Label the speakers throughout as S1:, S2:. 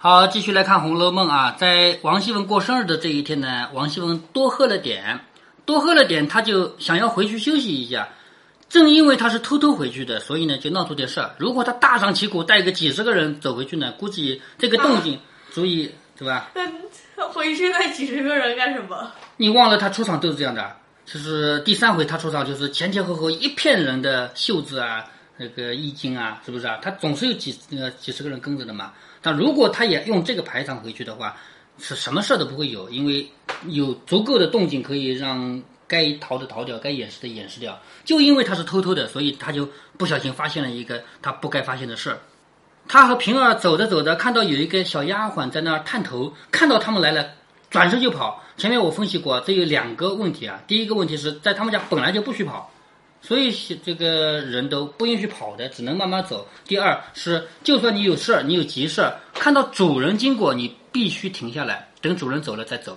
S1: 好，继续来看《红楼梦》啊，在王熙凤过生日的这一天呢，王熙凤多喝了点，多喝了点，她就想要回去休息一下。正因为她是偷偷回去的，所以呢就闹出点事儿。如果她大张旗鼓带个几十个人走回去呢，估计这个动静足以，对吧？
S2: 那回去带几十个人干什么？
S1: 你忘了她出场都是这样的，就是第三回她出场就是前前后后一片人的袖子啊，那个易经啊，是不是啊？他总是有几呃几十个人跟着的嘛。但如果他也用这个排场回去的话，是什么事儿都不会有，因为有足够的动静可以让该逃的逃掉，该掩饰的掩饰掉。就因为他是偷偷的，所以他就不小心发现了一个他不该发现的事儿。他和平儿走着走着，看到有一个小丫鬟在那儿探头，看到他们来了，转身就跑。前面我分析过，这有两个问题啊。第一个问题是在他们家本来就不许跑。所以这个人都不允许跑的，只能慢慢走。第二是，就算你有事儿，你有急事儿，看到主人经过，你必须停下来，等主人走了再走。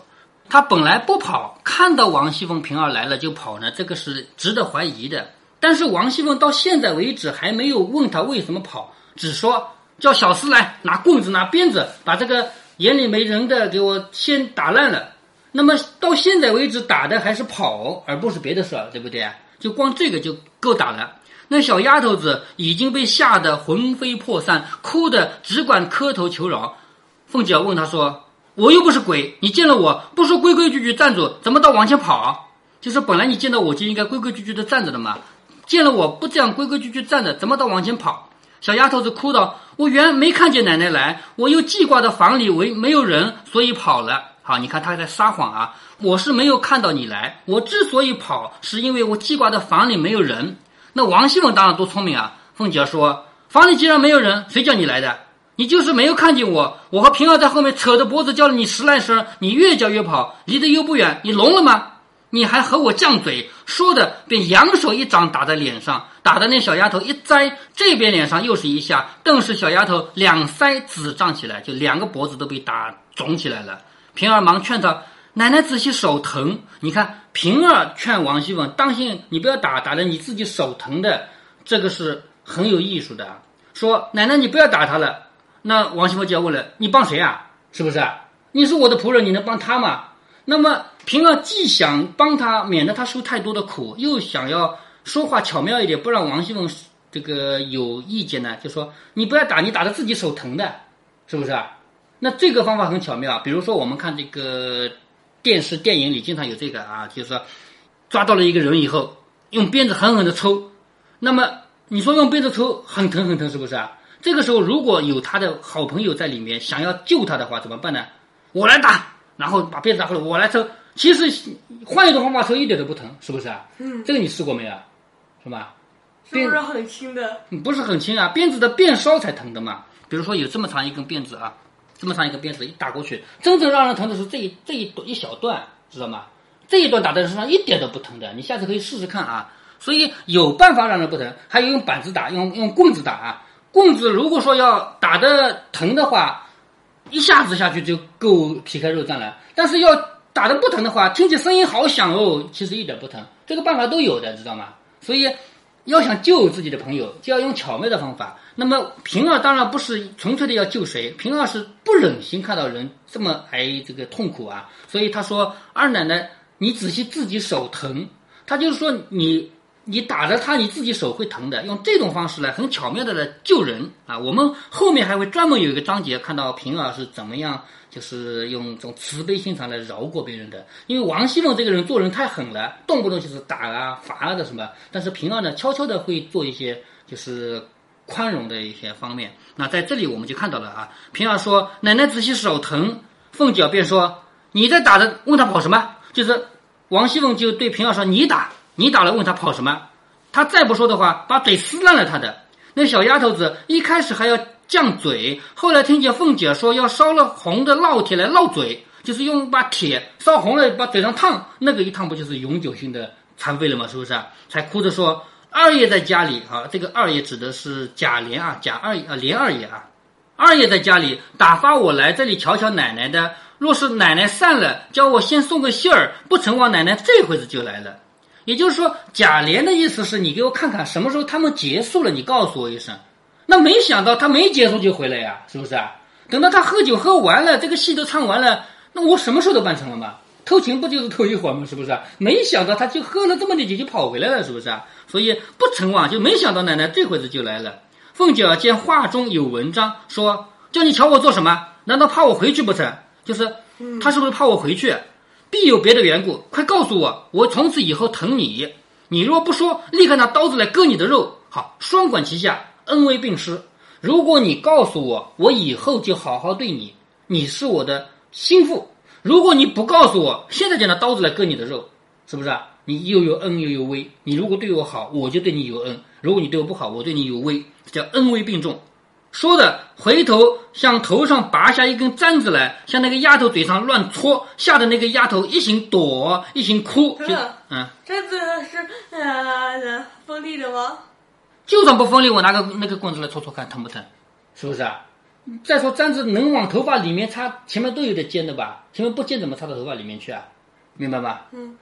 S1: 他本来不跑，看到王熙凤、平儿来了就跑呢，这个是值得怀疑的。但是王熙凤到现在为止还没有问他为什么跑，只说叫小厮来拿棍子、拿鞭子，把这个眼里没人的给我先打烂了。那么到现在为止打的还是跑，而不是别的事儿，对不对？就光这个就够打了。那小丫头子已经被吓得魂飞魄散，哭的只管磕头求饶。凤姐问她说：“我又不是鬼，你见了我不说规规矩矩站住，怎么到往前跑？就是本来你见到我就应该规规矩矩的站着的嘛。见了我不这样规规矩矩站着，怎么到往前跑？”小丫头子哭道：“我原没看见奶奶来，我又记挂的房里为没有人，所以跑了。好，你看他在撒谎啊。”我是没有看到你来，我之所以跑，是因为我记挂的房里没有人。那王熙凤当然多聪明啊！凤姐说：“房里既然没有人，谁叫你来的？你就是没有看见我，我和平儿在后面扯着脖子叫了你十来声，你越叫越跑，离得又不远，你聋了吗？你还和我犟嘴，说的便扬手一掌打在脸上，打的那小丫头一栽，这边脸上又是一下，顿时小丫头两腮紫胀起来，就两个脖子都被打肿起来了。平儿忙劝他。奶奶仔细手疼，你看平儿劝王熙凤当心，你不要打，打的你自己手疼的，这个是很有艺术的。说奶奶你不要打他了，那王熙凤就要问了，你帮谁啊？是不是？你是我的仆人，你能帮他吗？那么平儿既想帮他，免得他受太多的苦，又想要说话巧妙一点，不让王熙凤这个有意见呢，就说你不要打，你打的自己手疼的，是不是？那这个方法很巧妙啊，比如说我们看这个。电视电影里经常有这个啊，就是说抓到了一个人以后，用鞭子狠狠的抽。那么你说用鞭子抽很疼很疼，是不是啊？这个时候如果有他的好朋友在里面，想要救他的话，怎么办呢？我来打，然后把鞭子拿回来，我来抽。其实换一种方法抽一点都不疼，是不是啊？
S2: 嗯，
S1: 这个你试过没有？是吧？
S2: 是不是很轻的？
S1: 不是很轻啊，鞭子的鞭梢才疼的嘛。比如说有这么长一根鞭子啊。这么长一个鞭子一打过去，真正让人疼的是这一这一一小段，知道吗？这一段打在身上一点都不疼的，你下次可以试试看啊。所以有办法让人不疼，还有用板子打，用用棍子打啊。棍子如果说要打的疼的话，一下子下去就够皮开肉绽了。但是要打的不疼的话，听起声音好响哦，其实一点不疼。这个办法都有的，知道吗？所以。要想救自己的朋友，就要用巧妙的方法。那么平儿当然不是纯粹的要救谁，平儿是不忍心看到人这么挨这个痛苦啊，所以他说：“二奶奶，你仔细自己手疼。”他就是说你你打着他，你自己手会疼的。用这种方式来很巧妙的来救人啊。我们后面还会专门有一个章节看到平儿是怎么样。就是用这种慈悲心肠来饶过别人的，因为王熙凤这个人做人太狠了，动不动就是打啊、罚啊的什么。但是平儿呢，悄悄的会做一些就是宽容的一些方面。那在这里我们就看到了啊，平儿说：“奶奶仔细手疼。”凤姐便说：“你在打的，问他跑什么？”就是王熙凤就对平儿说：“你打，你打了，问他跑什么？”他再不说的话，把嘴撕烂了他的。那小丫头子一开始还要。犟嘴，后来听见凤姐说要烧了红的烙铁来烙嘴，就是用把铁烧红了把嘴上烫，那个一烫不就是永久性的残废了吗？是不是？才哭着说二爷在家里啊，这个二爷指的是贾琏啊，贾二啊，琏二爷啊，二爷在家里打发我来这里瞧瞧奶奶的。若是奶奶散了，叫我先送个信儿，不成往奶奶这回子就来了。也就是说，贾琏的意思是你给我看看什么时候他们结束了，你告诉我一声。那没想到他没结束就回来呀，是不是啊？等到他喝酒喝完了，这个戏都唱完了，那我什么事都办成了嘛？偷情不就是偷一会儿吗？是不是？没想到他就喝了这么点酒就跑回来了，是不是啊？所以不成忘，就没想到奶奶这会子就来了。凤姐儿见话中有文章，说叫你瞧我做什么？难道怕我回去不成？就是他是不是怕我回去？必有别的缘故，快告诉我，我从此以后疼你。你若不说，立刻拿刀子来割你的肉。好，双管齐下，恩威并施。如果你告诉我，我以后就好好对你，你是我的心腹。如果你不告诉我，现在就拿刀子来割你的肉，是不是啊？你又有恩又有威。你如果对我好，我就对你有恩；如果你对我不好，我对你有威，叫恩威并重。说着回头向头上拔下一根簪子来，向那个丫头嘴上乱戳，吓得那个丫头一行躲，一行哭。就嗯，
S2: 簪子是呃锋利的吗？
S1: 就算不锋利，我拿个那个棍子来戳戳看，疼不疼？是不是啊？再说簪子能往头发里面插，前面都有点尖的吧？前面不尖怎么插到头发里面去啊？明白吗？
S2: 嗯。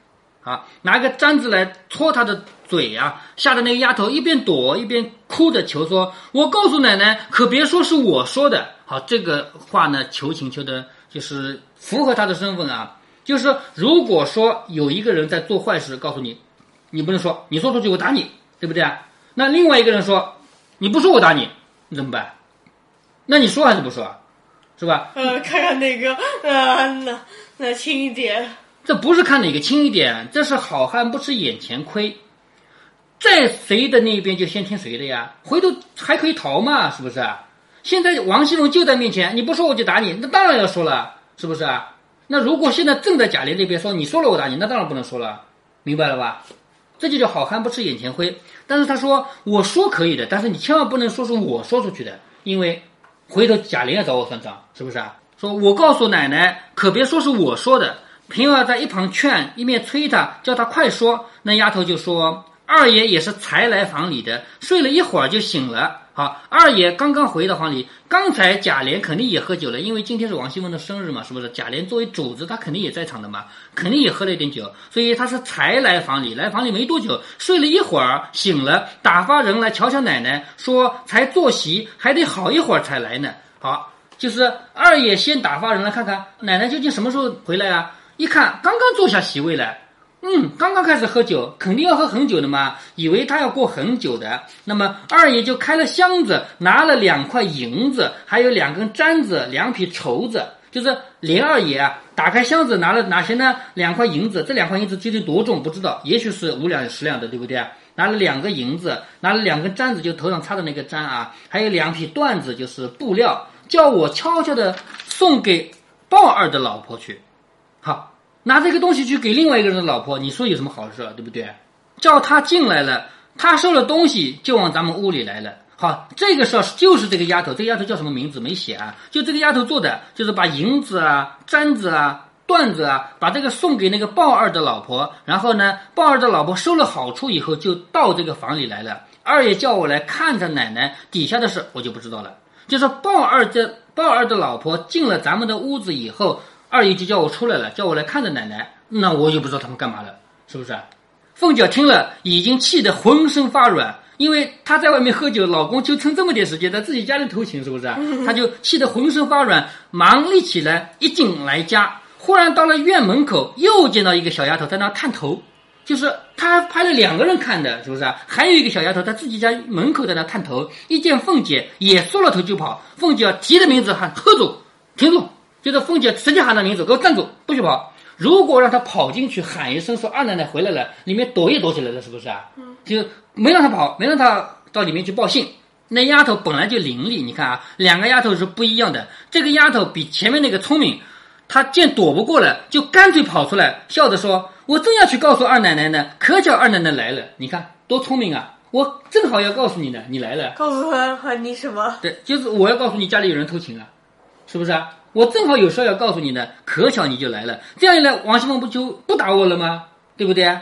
S1: 啊，拿个簪子来戳他的嘴呀，吓得那个丫头一边躲一边哭着求说：“我告诉奶奶，可别说是我说的。”好，这个话呢，求情求的就是符合他的身份啊。就是如果说有一个人在做坏事，告诉你，你不能说，你说出去我打你，对不对啊？那另外一个人说，你不说我打你，你怎么办？那你说还是不说？是吧？
S2: 呃，看看哪个呃，那那轻一点。
S1: 这不是看哪个轻一点，这是好汉不吃眼前亏，在谁的那边就先听谁的呀，回头还可以逃嘛，是不是？现在王熙凤就在面前，你不说我就打你，那当然要说了，是不是啊？那如果现在正在贾琏那边说你说了我打你，那当然不能说了，明白了吧？这就叫好汉不吃眼前亏。但是他说我说可以的，但是你千万不能说是我说出去的，因为回头贾琏要找我算账，是不是啊？说我告诉奶奶，可别说是我说的。平儿在一旁劝，一面催他，叫他快说。那丫头就说：“二爷也是才来房里的，睡了一会儿就醒了。好，二爷刚刚回到房里，刚才贾琏肯定也喝酒了，因为今天是王熙凤的生日嘛，是不是？贾琏作为主子，他肯定也在场的嘛，肯定也喝了一点酒，所以他是才来房里，来房里没多久，睡了一会儿醒了，打发人来瞧瞧奶奶，说才坐席，还得好一会儿才来呢。好，就是二爷先打发人来看看奶奶究竟什么时候回来啊？”一看，刚刚坐下席位来，嗯，刚刚开始喝酒，肯定要喝很久的嘛，以为他要过很久的。那么二爷就开了箱子，拿了两块银子，还有两根簪子，两匹绸子。就是林二爷啊，打开箱子拿了哪些呢？两块银子，这两块银子究竟多重不知道，也许是五两十两的，对不对？拿了两个银子，拿了两根簪子，就头上插的那个簪啊，还有两匹缎子，就是布料，叫我悄悄的送给鲍二的老婆去。好，拿这个东西去给另外一个人的老婆，你说有什么好事，对不对？叫他进来了，他收了东西就往咱们屋里来了。好，这个事儿就是这个丫头，这个丫头叫什么名字没写啊？就这个丫头做的，就是把银子啊、簪子啊、缎子啊，把这个送给那个鲍二的老婆。然后呢，鲍二的老婆收了好处以后，就到这个房里来了。二爷叫我来看着奶奶底下的事，我就不知道了。就是鲍二这鲍二的老婆进了咱们的屋子以后。二姨就叫我出来了，叫我来看着奶奶，那我也不知道他们干嘛了，是不是？凤姐听了，已经气得浑身发软，因为她在外面喝酒，老公就趁这么点时间在自己家里偷情，是不是？她就气得浑身发软，忙立起来，一进来家，忽然到了院门口，又见到一个小丫头在那探头，就是她派了两个人看的，是不是？还有一个小丫头在自己家门口在那探头，一见凤姐也缩了头就跑，凤姐提着名字喊：“喝住，停住！”就是凤姐直接喊他名字，给我站住，不许跑！如果让她跑进去喊一声说二奶奶回来了，里面躲也躲起来了，是不是啊？嗯，就没让她跑，没让她到里面去报信。那丫头本来就伶俐，你看啊，两个丫头是不一样的。这个丫头比前面那个聪明，她见躲不过了，就干脆跑出来，笑着说：“我正要去告诉二奶奶呢，可巧二奶奶来了。你看多聪明啊！我正好要告诉你呢，你来了。
S2: 告诉他你什么？
S1: 对，就是我要告诉你家里有人偷情啊，是不是啊？”我正好有事要告诉你呢，可巧你就来了。这样一来，王熙凤不就不打我了吗？对不对？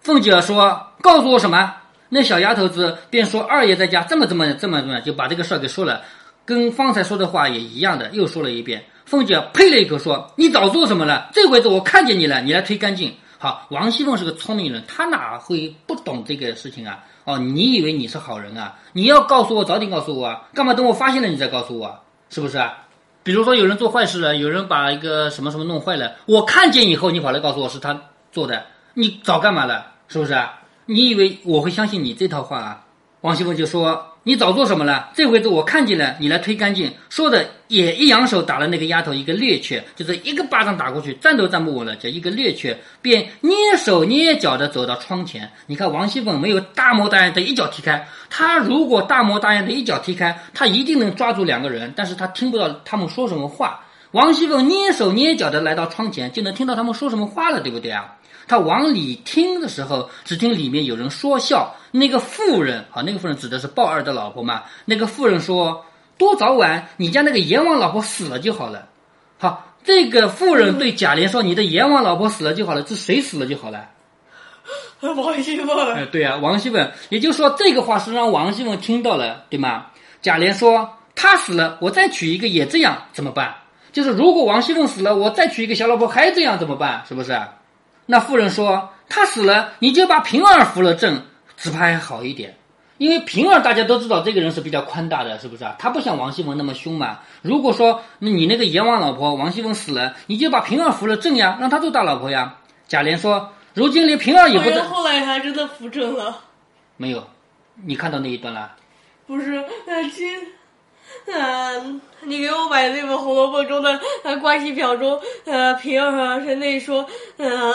S1: 凤姐说：“告诉我什么？”那小丫头子便说：“二爷在家，这么这么这么这么，就把这个事儿给说了，跟方才说的话也一样的，又说了一遍。”凤姐呸了一口说：“你早做什么了？这回子我看见你了，你来推干净。”好，王熙凤是个聪明人，她哪会不懂这个事情啊？哦，你以为你是好人啊？你要告诉我，早点告诉我啊！干嘛等我发现了你再告诉我？是不是啊？比如说有人做坏事了，有人把一个什么什么弄坏了，我看见以后，你跑来告诉我是他做的，你早干嘛了？是不是啊？你以为我会相信你这套话啊？王熙凤就说。你早做什么了？这回子我看见了，你来推干净。说的也一扬手打了那个丫头一个趔趄，就是一个巴掌打过去，站都站不稳了，叫一个趔趄，便蹑手蹑脚的走到窗前。你看王熙凤没有大模大样的一脚踢开，她如果大模大样的一脚踢开，她一定能抓住两个人，但是她听不到他们说什么话。王熙凤蹑手蹑脚的来到窗前，就能听到他们说什么话了，对不对啊？他往里听的时候，只听里面有人说笑。那个妇人，好，那个妇人指的是鲍二的老婆嘛？那个妇人说：“多早晚，你家那个阎王老婆死了就好了。”好，这个妇人对贾琏说：“你的阎王老婆死了就好了。”这谁死了就好了？
S2: 王熙凤。
S1: 哎，对啊，王熙凤。也就是说，这个话是让王熙凤听到了，对吗？贾琏说：“他死了，我再娶一个也这样，怎么办？就是如果王熙凤死了，我再娶一个小老婆还这样怎么办？是不是？”那妇人说：“他死了，你就把平儿扶了正，只怕还好一点。因为平儿大家都知道，这个人是比较宽大的，是不是啊？他不像王熙凤那么凶嘛。如果说你那个阎王老婆王熙凤死了，你就把平儿扶了正呀，让她做大老婆呀。”贾琏说：“如今连平儿也不在。”
S2: 后来还真的扶正了。
S1: 没有，你看到那一段了？
S2: 不是，那，今。嗯，你给我买的那本《红楼梦》中的关系表中，呃平儿是那说，嗯，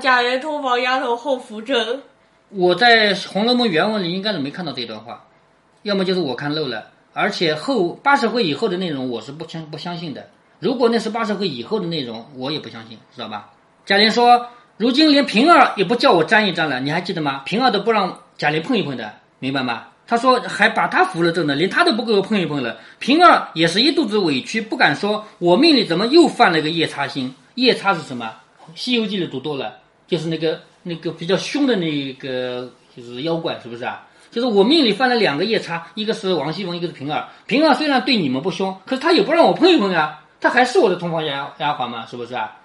S2: 贾琏通房丫头后扶正。
S1: 我在《红楼梦》原文里应该是没看到这段话，要么就是我看漏了。而且后八十回以后的内容我是不相不相信的。如果那是八十回以后的内容，我也不相信，知道吧？贾琏说：“如今连平儿也不叫我沾一沾了，你还记得吗？平儿都不让贾琏碰一碰的，明白吗？”他说：“还把他扶了正呢，连他都不给我碰一碰了。”平儿也是一肚子委屈，不敢说。我命里怎么又犯了个夜叉星？夜叉是什么？《西游记》里读多了，就是那个那个比较凶的那个，就是妖怪，是不是啊？就是我命里犯了两个夜叉，一个是王熙凤，一个是平儿。平儿虽然对你们不凶，可是他也不让我碰一碰啊，他还是我的同房丫丫鬟嘛，是不是啊？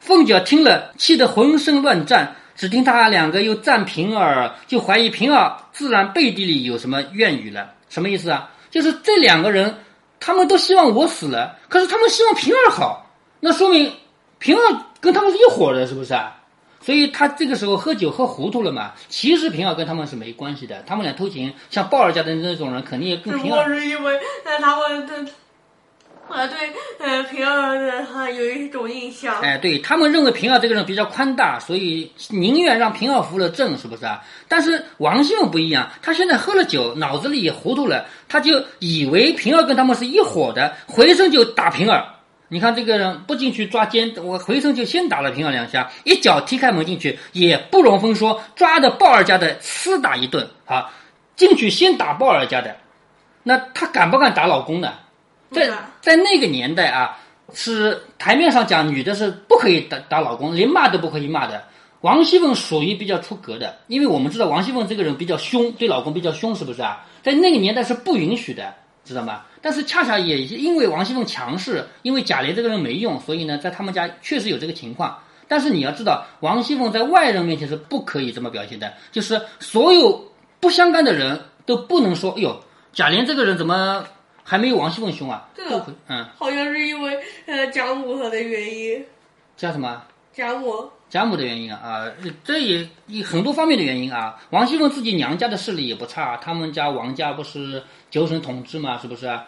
S1: 凤姐听了，气得浑身乱颤。只听他两个又赞平儿，就怀疑平儿自然背地里有什么怨语了。什么意思啊？就是这两个人，他们都希望我死了，可是他们希望平儿好，那说明平儿跟他们是一伙的，是不是啊？所以他这个时候喝酒喝糊涂了嘛。其实平儿跟他们是没关系的，他们俩偷情，像鲍尔家的那种人，肯定也跟平儿。
S2: 只不过是因为他们。我，对，呃，平儿的哈有一种印象。
S1: 哎，对他们认为平儿这个人比较宽大，所以宁愿让平儿扶了正，是不是啊？但是王熙凤不一样，她现在喝了酒，脑子里也糊涂了，他就以为平儿跟他们是一伙的，回身就打平儿。你看这个人不进去抓奸，我回身就先打了平儿两下，一脚踢开门进去，也不容分说，抓着鲍二家的厮打一顿。啊，进去先打鲍二家的，那他敢不敢打老公呢？在在那个年代啊，是台面上讲，女的是不可以打打老公，连骂都不可以骂的。王熙凤属于比较出格的，因为我们知道王熙凤这个人比较凶，对老公比较凶，是不是啊？在那个年代是不允许的，知道吗？但是恰恰也因为王熙凤强势，因为贾琏这个人没用，所以呢，在他们家确实有这个情况。但是你要知道，王熙凤在外人面前是不可以这么表现的，就是所有不相干的人都不能说，哎呦，贾琏这个人怎么？还没有王熙凤凶啊？
S2: 嗯，好像是因为呃贾母她的原因。
S1: 贾什么？
S2: 贾母。
S1: 贾母的原因啊啊，这也很多方面的原因啊。王熙凤自己娘家的势力也不差，他们家王家不是九省统治嘛，是不是？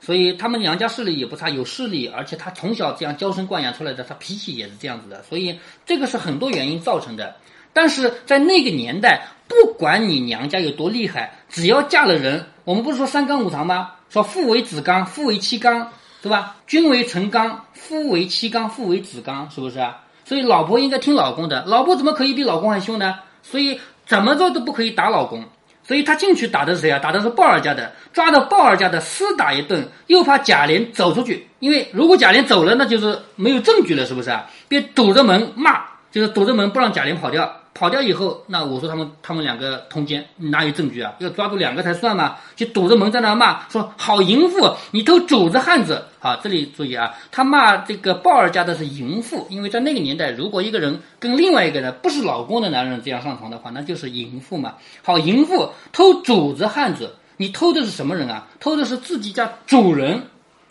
S1: 所以他们娘家势力也不差，有势力，而且她从小这样娇生惯养出来的，她脾气也是这样子的。所以这个是很多原因造成的。但是在那个年代，不管你娘家有多厉害，只要嫁了人，我们不是说三纲五常吗？说父为子纲，父为妻纲，是吧？君为臣纲，夫为妻纲，父为子纲，是不是啊？所以老婆应该听老公的，老婆怎么可以比老公还凶呢？所以怎么着都不可以打老公。所以他进去打的是谁啊？打的是鲍尔家的，抓到鲍尔家的厮打一顿，又怕贾琏走出去，因为如果贾琏走了，那就是没有证据了，是不是啊？便堵着门骂，就是堵着门不让贾琏跑掉。跑掉以后，那我说他们他们两个通奸，哪有证据啊？要抓住两个才算嘛！就堵着门在那骂，说好淫妇，你偷主子汉子。好，这里注意啊，他骂这个鲍二家的是淫妇，因为在那个年代，如果一个人跟另外一个人不是老公的男人这样上床的话，那就是淫妇嘛。好，淫妇偷主子汉子，你偷的是什么人啊？偷的是自己家主人，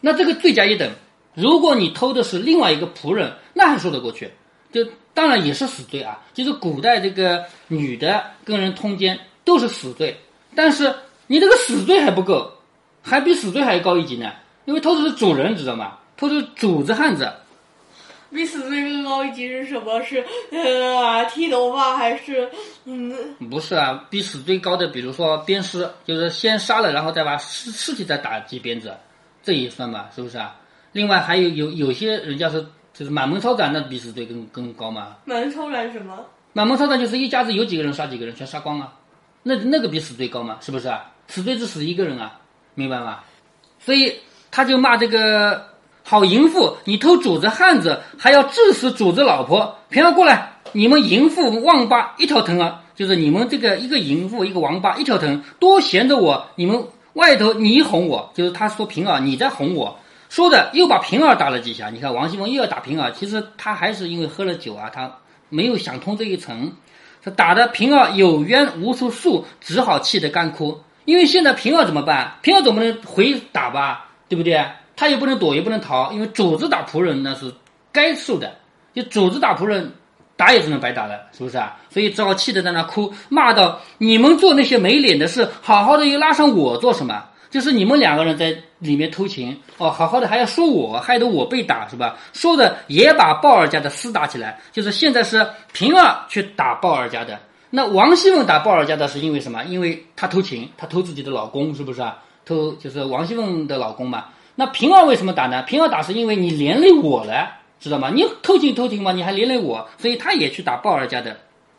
S1: 那这个罪加一等。如果你偷的是另外一个仆人，那还说得过去，就当然也是死罪啊。就是古代这个女的跟人通奸都是死罪，但是你这个死罪还不够，还比死罪还高一级呢。因为偷的是主人，知道吗？偷的是主子汉子，
S2: 比死罪更高一级是什么？是呃剃头发还是嗯？
S1: 不是啊，比死罪高的，比如说鞭尸，就是先杀了，然后再把尸尸体再打几鞭子，这也算吧？是不是啊？另外还有有有些人家是就是满门抄斩，那比死罪更更高嘛？
S2: 满门抄斩什么？
S1: 满门抄斩就是一家子有几个人杀几个人，全杀光啊，那那个比死罪高嘛？是不是啊？死罪只死一个人啊，明白吗？所以他就骂这个好淫妇，你偷主子汉子，还要致死主子老婆，平儿过来，你们淫妇王八一条藤啊，就是你们这个一个淫妇一个王八一条藤，多闲着我，你们外头你哄我，就是他说平儿你在哄我。说的又把平儿打了几下，你看王熙凤又要打平儿，其实他还是因为喝了酒啊，他没有想通这一层，他打的平儿有冤无处诉，只好气得干哭。因为现在平儿怎么办？平儿总不能回打吧，对不对？他也不能躲，也不能逃，因为主子打仆人那是该受的，就主子打仆人打也只能白打了，是不是啊？所以只好气得在那哭，骂道：“你们做那些没脸的事，好好的又拉上我做什么？”就是你们两个人在里面偷情哦，好好的还要说我，害得我被打是吧？说的也把鲍尔家的厮打起来，就是现在是平儿去打鲍尔家的。那王熙凤打鲍尔家的是因为什么？因为她偷情，她偷自己的老公，是不是啊？偷就是王熙凤的老公嘛。那平儿为什么打呢？平儿打是因为你连累我了，知道吗？你偷情偷情嘛，你还连累我，所以她也去打鲍尔家的。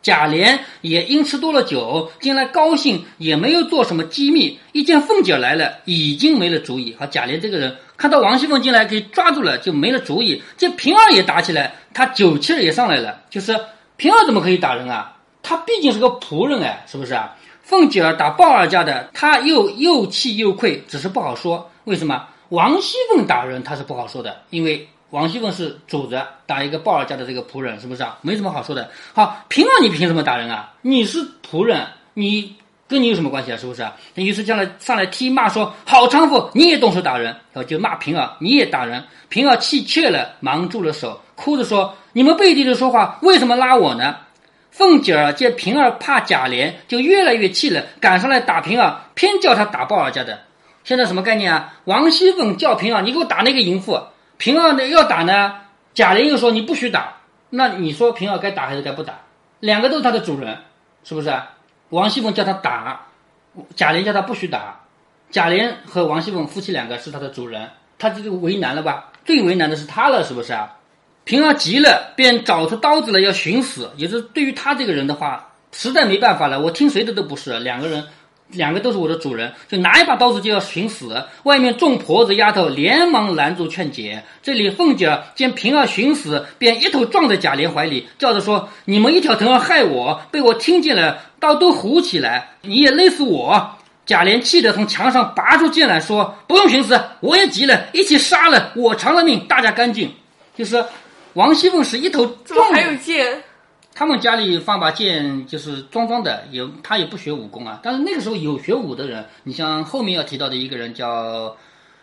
S1: 贾琏也因吃多了酒，进来高兴，也没有做什么机密。一见凤姐来了，已经没了主意。好，贾琏这个人看到王熙凤进来，给抓住了，就没了主意。这平儿也打起来，他酒气儿也上来了。就是平儿怎么可以打人啊？他毕竟是个仆人哎，是不是啊？凤姐儿打鲍二家的，他又又气又愧，只是不好说。为什么？王熙凤打人他是不好说的，因为。王熙凤是主子，打一个鲍尔家的这个仆人，是不是啊？没什么好说的。好，平儿你凭什么打人啊？你是仆人，你跟你有什么关系啊？是不是啊？那于是将来上来踢骂说：“好娼妇，你也动手打人。”然后就骂平儿，你也打人。平儿气怯了，忙住了手，哭着说：“你们背地里说话，为什么拉我呢？”凤姐儿见平儿怕贾琏，就越来越气了，赶上来打平儿，偏叫他打鲍尔家的。现在什么概念啊？王熙凤叫平儿，你给我打那个淫妇。平儿呢要打呢，贾琏又说你不许打，那你说平儿该打还是该不打？两个都是他的主人，是不是？王熙凤叫他打，贾琏叫他不许打。贾琏和王熙凤夫妻两个是他的主人，他这个为难了吧？最为难的是他了，是不是啊？平儿急了，便找出刀子来要寻死，也是对于他这个人的话，实在没办法了，我听谁的都不是，两个人。两个都是我的主人，就拿一把刀子就要寻死。外面众婆子丫头连忙拦住劝解。这里凤姐见平儿寻死，便一头撞在贾琏怀里，叫着说：“你们一条藤儿害我，被我听见了，刀都糊起来，你也勒死我。”贾琏气得从墙上拔出剑来说：“不用寻死，我也急了，一起杀了，我偿了命，大家干净。”就是王熙凤是一头撞，
S2: 还有剑。
S1: 他们家里放把剑就是装装的，也他也不学武功啊。但是那个时候有学武的人，你像后面要提到的一个人叫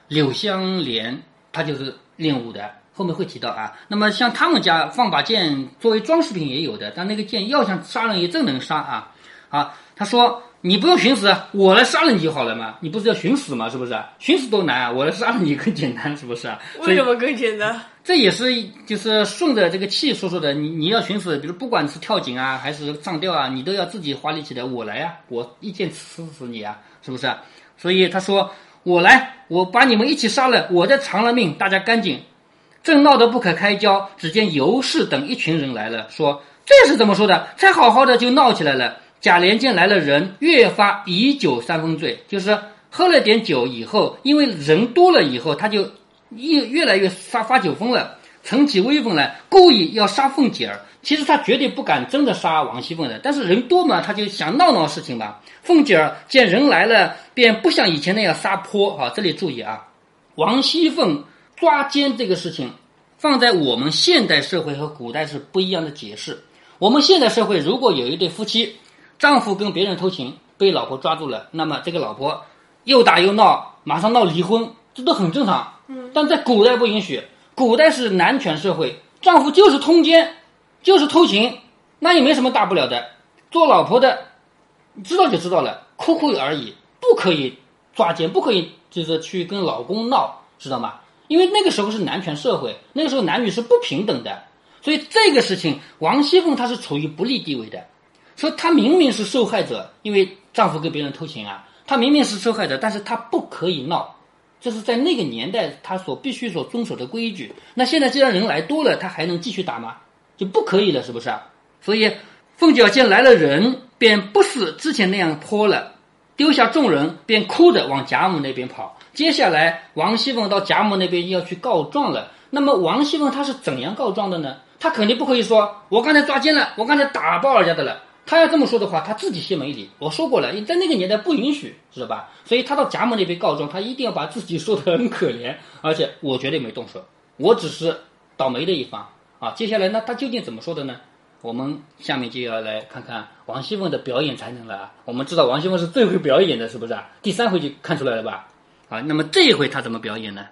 S1: 柳香莲，他就是练武的，后面会提到啊。那么像他们家放把剑作为装饰品也有的，但那个剑要想杀人也真能杀啊。啊，他说。你不用寻死，我来杀了你就好了嘛。你不是要寻死吗？是不是？寻死多难啊，我来杀了你更简单，是不是？
S2: 为什么更简单？
S1: 这也是就是顺着这个气说说的。你你要寻死，比如不管是跳井啊，还是上吊啊，你都要自己花力气的。我来呀，我一剑刺死你啊，是不是？所以他说我来，我把你们一起杀了，我再偿了命，大家干净。正闹得不可开交，只见尤氏等一群人来了，说这是怎么说的？才好好的就闹起来了。贾琏见来了人，越发以酒三分醉，就是喝了点酒以后，因为人多了以后，他就越越来越发发酒疯了，逞起威风来，故意要杀凤姐儿。其实他绝对不敢真的杀王熙凤的，但是人多嘛，他就想闹闹事情吧。凤姐儿见人来了，便不像以前那样撒泼啊。这里注意啊，王熙凤抓奸这个事情，放在我们现代社会和古代是不一样的解释。我们现代社会如果有一对夫妻，丈夫跟别人偷情，被老婆抓住了，那么这个老婆又打又闹，马上闹离婚，这都很正常。
S2: 嗯，
S1: 但在古代不允许，古代是男权社会，丈夫就是通奸，就是偷情，那也没什么大不了的。做老婆的，知道就知道了，哭哭而已，不可以抓奸，不可以就是去跟老公闹，知道吗？因为那个时候是男权社会，那个时候男女是不平等的，所以这个事情，王熙凤她是处于不利地位的。说她明明是受害者，因为丈夫跟别人偷情啊，她明明是受害者，但是她不可以闹，这是在那个年代她所必须所遵守的规矩。那现在既然人来多了，她还能继续打吗？就不可以了，是不是？所以凤姐见来了人，便不似之前那样泼了，丢下众人，便哭着往贾母那边跑。接下来王熙凤到贾母那边要去告状了。那么王熙凤她是怎样告状的呢？她肯定不可以说我刚才抓奸了，我刚才打爆人家的了。他要这么说的话，他自己先没理。我说过了，在那个年代不允许，知道吧？所以他到贾母那边告状，他一定要把自己说的很可怜，而且我绝对没动手，我只是倒霉的一方啊。接下来呢，他究竟怎么说的呢？我们下面就要来看看王熙凤的表演才能了啊。我们知道王熙凤是最会表演的，是不是？第三回就看出来了吧？啊，那么这一回他怎么表演呢？